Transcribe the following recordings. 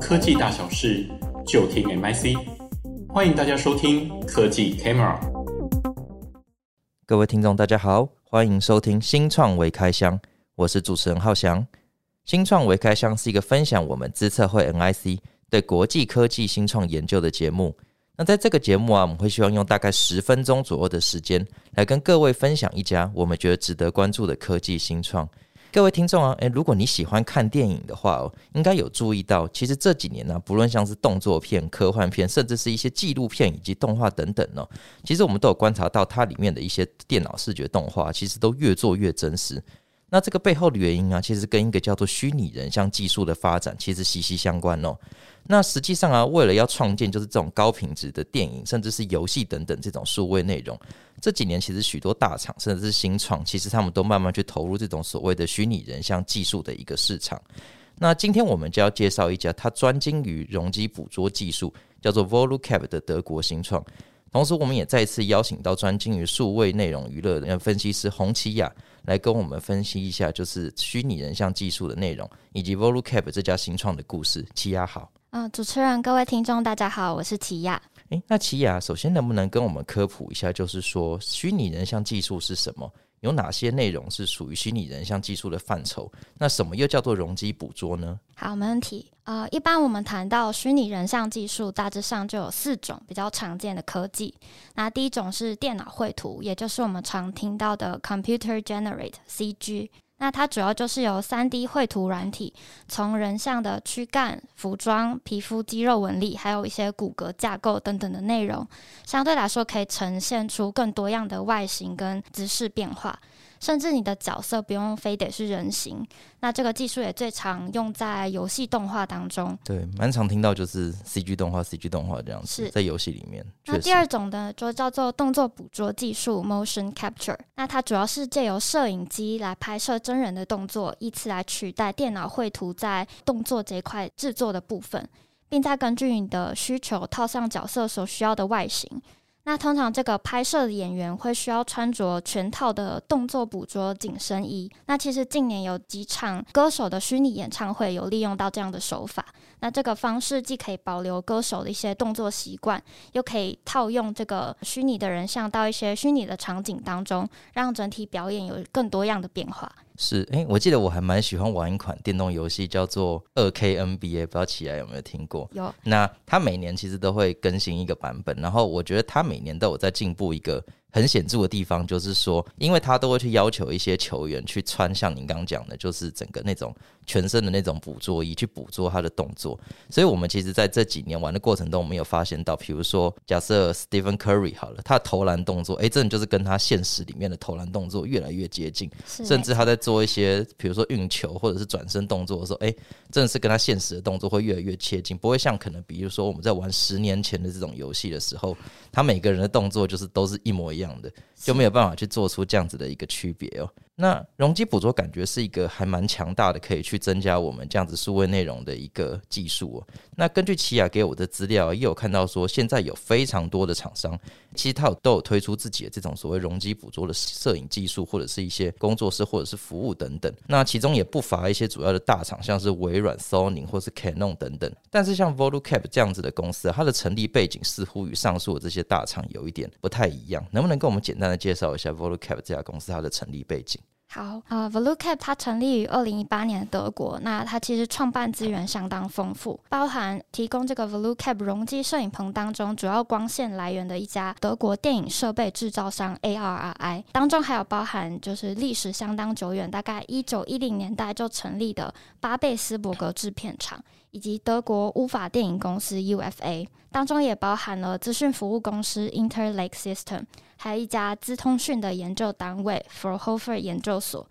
科技大小事，就听 MIC。欢迎大家收听科技 Camera。各位听众，大家好，欢迎收听新创微开箱，我是主持人浩翔。新创微开箱是一个分享我们资策会 MIC 对国际科技新创研究的节目。那在这个节目啊，我们会希望用大概十分钟左右的时间，来跟各位分享一家我们觉得值得关注的科技新创。各位听众啊，诶，如果你喜欢看电影的话哦，应该有注意到，其实这几年呢，不论像是动作片、科幻片，甚至是一些纪录片以及动画等等哦，其实我们都有观察到，它里面的一些电脑视觉动画，其实都越做越真实。那这个背后的原因啊，其实跟一个叫做虚拟人像技术的发展，其实息息相关哦。那实际上啊，为了要创建就是这种高品质的电影，甚至是游戏等等这种数位内容，这几年其实许多大厂甚至是新创，其实他们都慢慢去投入这种所谓的虚拟人像技术的一个市场。那今天我们就要介绍一家它专精于容积捕捉技术，叫做 Volucap 的德国新创。同时，我们也再次邀请到专精于数位内容娱乐的分析师洪奇雅来跟我们分析一下，就是虚拟人像技术的内容，以及 Volucap 这家新创的故事。奇雅好，嗯、呃，主持人、各位听众，大家好，我是奇雅。诶，那奇雅首先能不能跟我们科普一下，就是说虚拟人像技术是什么？有哪些内容是属于虚拟人像技术的范畴？那什么又叫做容积捕捉呢？好，没问题。呃，一般我们谈到虚拟人像技术，大致上就有四种比较常见的科技。那第一种是电脑绘图，也就是我们常听到的 Computer Generate CG。那它主要就是由三 D 绘图软体，从人像的躯干、服装、皮肤、肌肉纹理，还有一些骨骼架构等等的内容，相对来说可以呈现出更多样的外形跟姿势变化。甚至你的角色不用非得是人形，那这个技术也最常用在游戏动画当中。对，蛮常听到就是 CG 动画、CG 动画这样子，在游戏里面。那第二种呢，就叫做动作捕捉技术 （Motion Capture）。那它主要是借由摄影机来拍摄真人的动作，以此来取代电脑绘图在动作这一块制作的部分，并再根据你的需求套上角色所需要的外形。那通常这个拍摄的演员会需要穿着全套的动作捕捉紧身衣。那其实近年有几场歌手的虚拟演唱会有利用到这样的手法。那这个方式既可以保留歌手的一些动作习惯，又可以套用这个虚拟的人像到一些虚拟的场景当中，让整体表演有更多样的变化。是，哎、欸，我记得我还蛮喜欢玩一款电动游戏，叫做二 K NBA，不知道起来有没有听过？有。那它每年其实都会更新一个版本，然后我觉得它每年都有在进步一个。很显著的地方就是说，因为它都会去要求一些球员去穿像您刚刚讲的，就是整个那种全身的那种捕捉仪去捕捉他的动作。所以，我们其实在这几年玩的过程中，我们有发现到，比如说，假设 Stephen Curry 好了，他的投篮动作，哎，真的就是跟他现实里面的投篮动作越来越接近，甚至他在做一些，比如说运球或者是转身动作的时候，哎，真的是跟他现实的动作会越来越接近，不会像可能比如说我们在玩十年前的这种游戏的时候，他每个人的动作就是都是一模一样的就没有办法去做出这样子的一个区别哦。那容积捕捉感觉是一个还蛮强大的，可以去增加我们这样子数位内容的一个技术。那根据奇雅给我的资料，也有看到说，现在有非常多的厂商，其实他有都有推出自己的这种所谓容积捕捉的摄影技术，或者是一些工作室或者是服务等等。那其中也不乏一些主要的大厂，像是微软、Sony 或是 Canon 等等。但是像 Volucap 这样子的公司，它的成立背景似乎与上述的这些大厂有一点不太一样。能不能跟我们简单的介绍一下 Volucap 这家公司它的成立背景？好，呃，Volucap 它成立于二零一八年的德国，那它其实创办资源相当丰富，包含提供这个 Volucap 容积摄影棚当中主要光线来源的一家德国电影设备制造商 ARRI，当中还有包含就是历史相当久远，大概一九一零年代就成立的巴贝斯伯格制片厂。以及德国乌法电影公司 UFA 当中也包含了资讯服务公司 Interlake System，还有一家资通讯的研究单位 f o r h o f e r 研究所。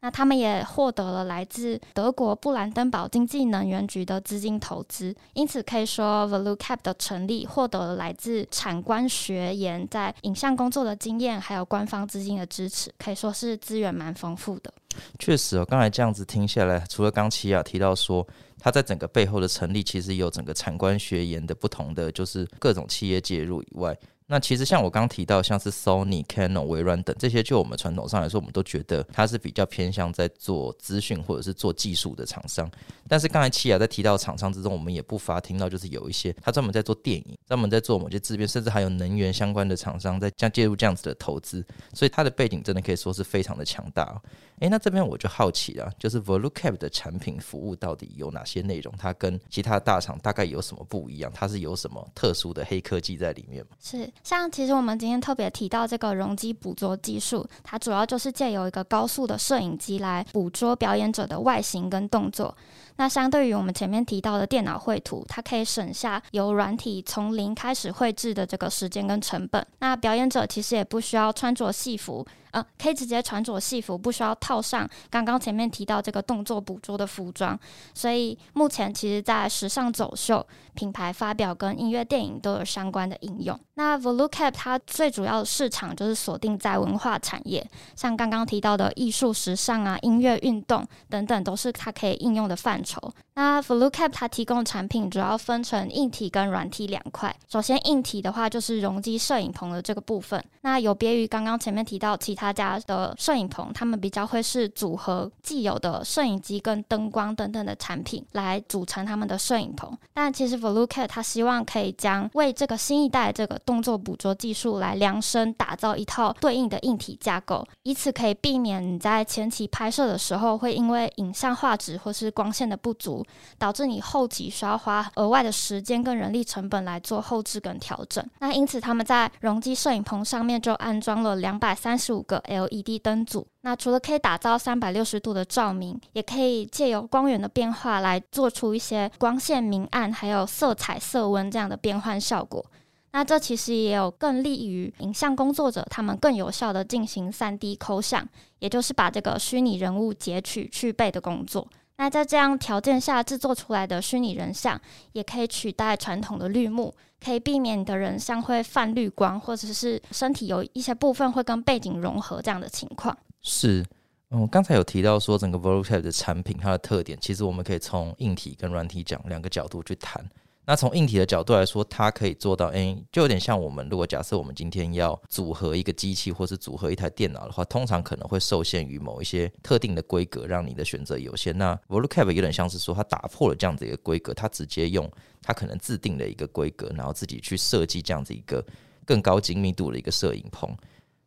那他们也获得了来自德国布兰登堡经济能源局的资金投资，因此可以说 Volucap 的成立获得了来自产官学研在影像工作的经验，还有官方资金的支持，可以说是资源蛮丰富的。确实哦，刚才这样子听下来，除了刚奇雅提到说，它在整个背后的成立，其实有整个产官学研的不同的，就是各种企业介入以外，那其实像我刚提到，像是 Sony、Canon、微软等这些，就我们传统上来说，我们都觉得它是比较偏向在做资讯或者是做技术的厂商。但是刚才七雅在提到厂商之中，我们也不乏听到，就是有一些他专门在做电影、专门在做某些制片，甚至还有能源相关的厂商在将介入这样子的投资，所以它的背景真的可以说是非常的强大哦。诶，那这边我就好奇了，就是 Volucap 的产品服务到底有哪些内容？它跟其他大厂大概有什么不一样？它是有什么特殊的黑科技在里面吗？是，像其实我们今天特别提到这个容积捕捉技术，它主要就是借由一个高速的摄影机来捕捉表演者的外形跟动作。那相对于我们前面提到的电脑绘图，它可以省下由软体从零开始绘制的这个时间跟成本。那表演者其实也不需要穿着戏服。呃，可以直接穿着戏服，不需要套上刚刚前面提到这个动作捕捉的服装。所以目前其实，在时尚走秀、品牌发表跟音乐电影都有相关的应用。那 Volucap 它最主要的市场就是锁定在文化产业，像刚刚提到的艺术、时尚啊、音乐、运动等等，都是它可以应用的范畴。那 Volucap 它提供的产品主要分成硬体跟软体两块。首先，硬体的话就是容积摄影棚的这个部分。那有别于刚刚前面提到其他家的摄影棚，他们比较会是组合既有的摄影机跟灯光等等的产品来组成他们的摄影棚。但其实 Volucap 它希望可以将为这个新一代这个动作捕捉技术来量身打造一套对应的硬体架构，以此可以避免你在前期拍摄的时候会因为影像画质或是光线的不足。导致你后期需要花额外的时间跟人力成本来做后置跟调整。那因此他们在容积摄影棚上面就安装了两百三十五个 LED 灯组。那除了可以打造三百六十度的照明，也可以借由光源的变化来做出一些光线明暗还有色彩色温这样的变换效果。那这其实也有更利于影像工作者他们更有效的进行三 D 抠像，也就是把这个虚拟人物截取去背的工作。那在这样条件下制作出来的虚拟人像，也可以取代传统的绿幕，可以避免你的人像会泛绿光，或者是身体有一些部分会跟背景融合这样的情况。是，嗯，刚才有提到说整个 Volucap 的产品它的特点，其实我们可以从硬体跟软体讲两个角度去谈。那从硬体的角度来说，它可以做到，诶，就有点像我们如果假设我们今天要组合一个机器，或是组合一台电脑的话，通常可能会受限于某一些特定的规格，让你的选择有限。那 Volucap 有点像是说，它打破了这样子一个规格，它直接用它可能自定的一个规格，然后自己去设计这样子一个更高精密度的一个摄影棚。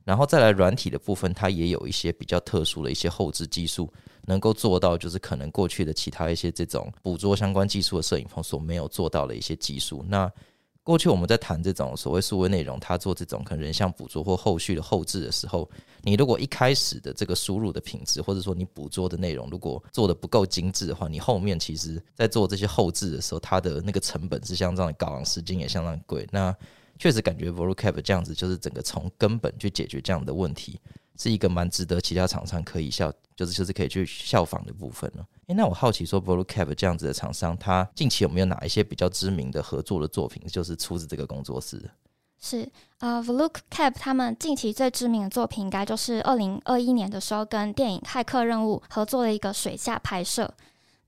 然后再来软体的部分，它也有一些比较特殊的一些后置技术，能够做到就是可能过去的其他一些这种捕捉相关技术的摄影棚所没有做到的一些技术。那过去我们在谈这种所谓数位内容，它做这种可能人像捕捉或后续的后置的时候，你如果一开始的这个输入的品质，或者说你捕捉的内容如果做得不够精致的话，你后面其实在做这些后置的时候，它的那个成本是相当高昂，时间也相当贵。那确实感觉 Volucap 这样子，就是整个从根本去解决这样的问题，是一个蛮值得其他厂商可以效，就是就是可以去效仿的部分了。诶，那我好奇说，Volucap 这样子的厂商，他近期有没有哪一些比较知名的合作的作品，就是出自这个工作室？是啊，呃，Volucap 他们近期最知名的作品，应该就是二零二一年的时候跟电影《骇客任务》合作的一个水下拍摄。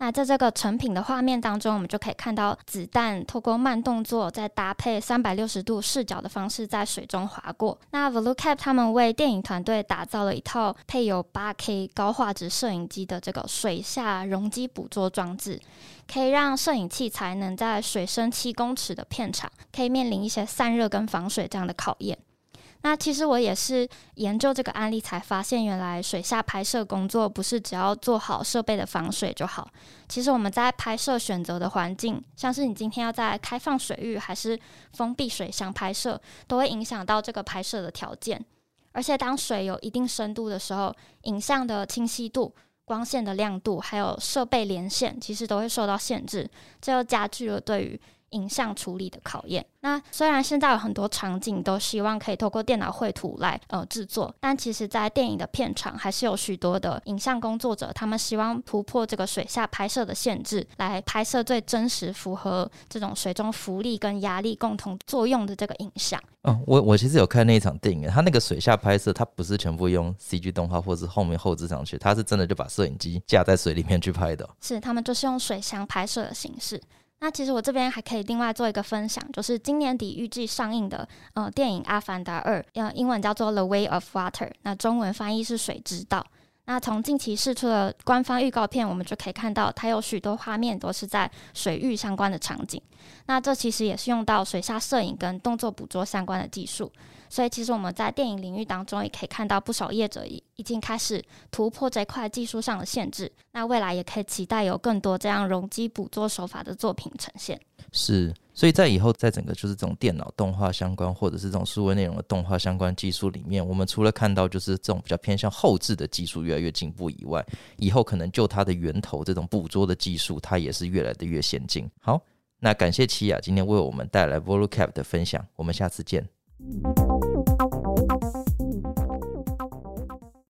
那在这个成品的画面当中，我们就可以看到子弹透过慢动作，再搭配三百六十度视角的方式在水中划过。那 Volucap 他们为电影团队打造了一套配有八 K 高画质摄影机的这个水下容积捕捉装置，可以让摄影器材能在水深七公尺的片场，可以面临一些散热跟防水这样的考验。那其实我也是研究这个案例才发现，原来水下拍摄工作不是只要做好设备的防水就好。其实我们在拍摄选择的环境，像是你今天要在开放水域还是封闭水箱拍摄，都会影响到这个拍摄的条件。而且当水有一定深度的时候，影像的清晰度、光线的亮度，还有设备连线，其实都会受到限制，这又加剧了对于影像处理的考验。那虽然现在有很多场景都希望可以透过电脑绘图来呃制作，但其实，在电影的片场还是有许多的影像工作者，他们希望突破这个水下拍摄的限制，来拍摄最真实、符合这种水中浮力跟压力共同作用的这个影像。嗯，我我其实有看那一场电影，他那个水下拍摄，他不是全部用 CG 动画或是后面后置上去，他是真的就把摄影机架在水里面去拍的。是，他们就是用水箱拍摄的形式。那其实我这边还可以另外做一个分享，就是今年底预计上映的呃电影《阿凡达二》，呃英文叫做《The Way of Water》，那中文翻译是《水之道》。那从近期释出的官方预告片，我们就可以看到，它有许多画面都是在水域相关的场景。那这其实也是用到水下摄影跟动作捕捉相关的技术。所以，其实我们在电影领域当中也可以看到不少业者已已经开始突破这块技术上的限制。那未来也可以期待有更多这样容积捕捉手法的作品呈现。是。所以在以后，在整个就是这种电脑动画相关，或者是这种数位内容的动画相关技术里面，我们除了看到就是这种比较偏向后置的技术越来越进步以外，以后可能就它的源头这种捕捉的技术，它也是越来的越先进。好，那感谢奇雅今天为我们带来 Volucap 的分享，我们下次见。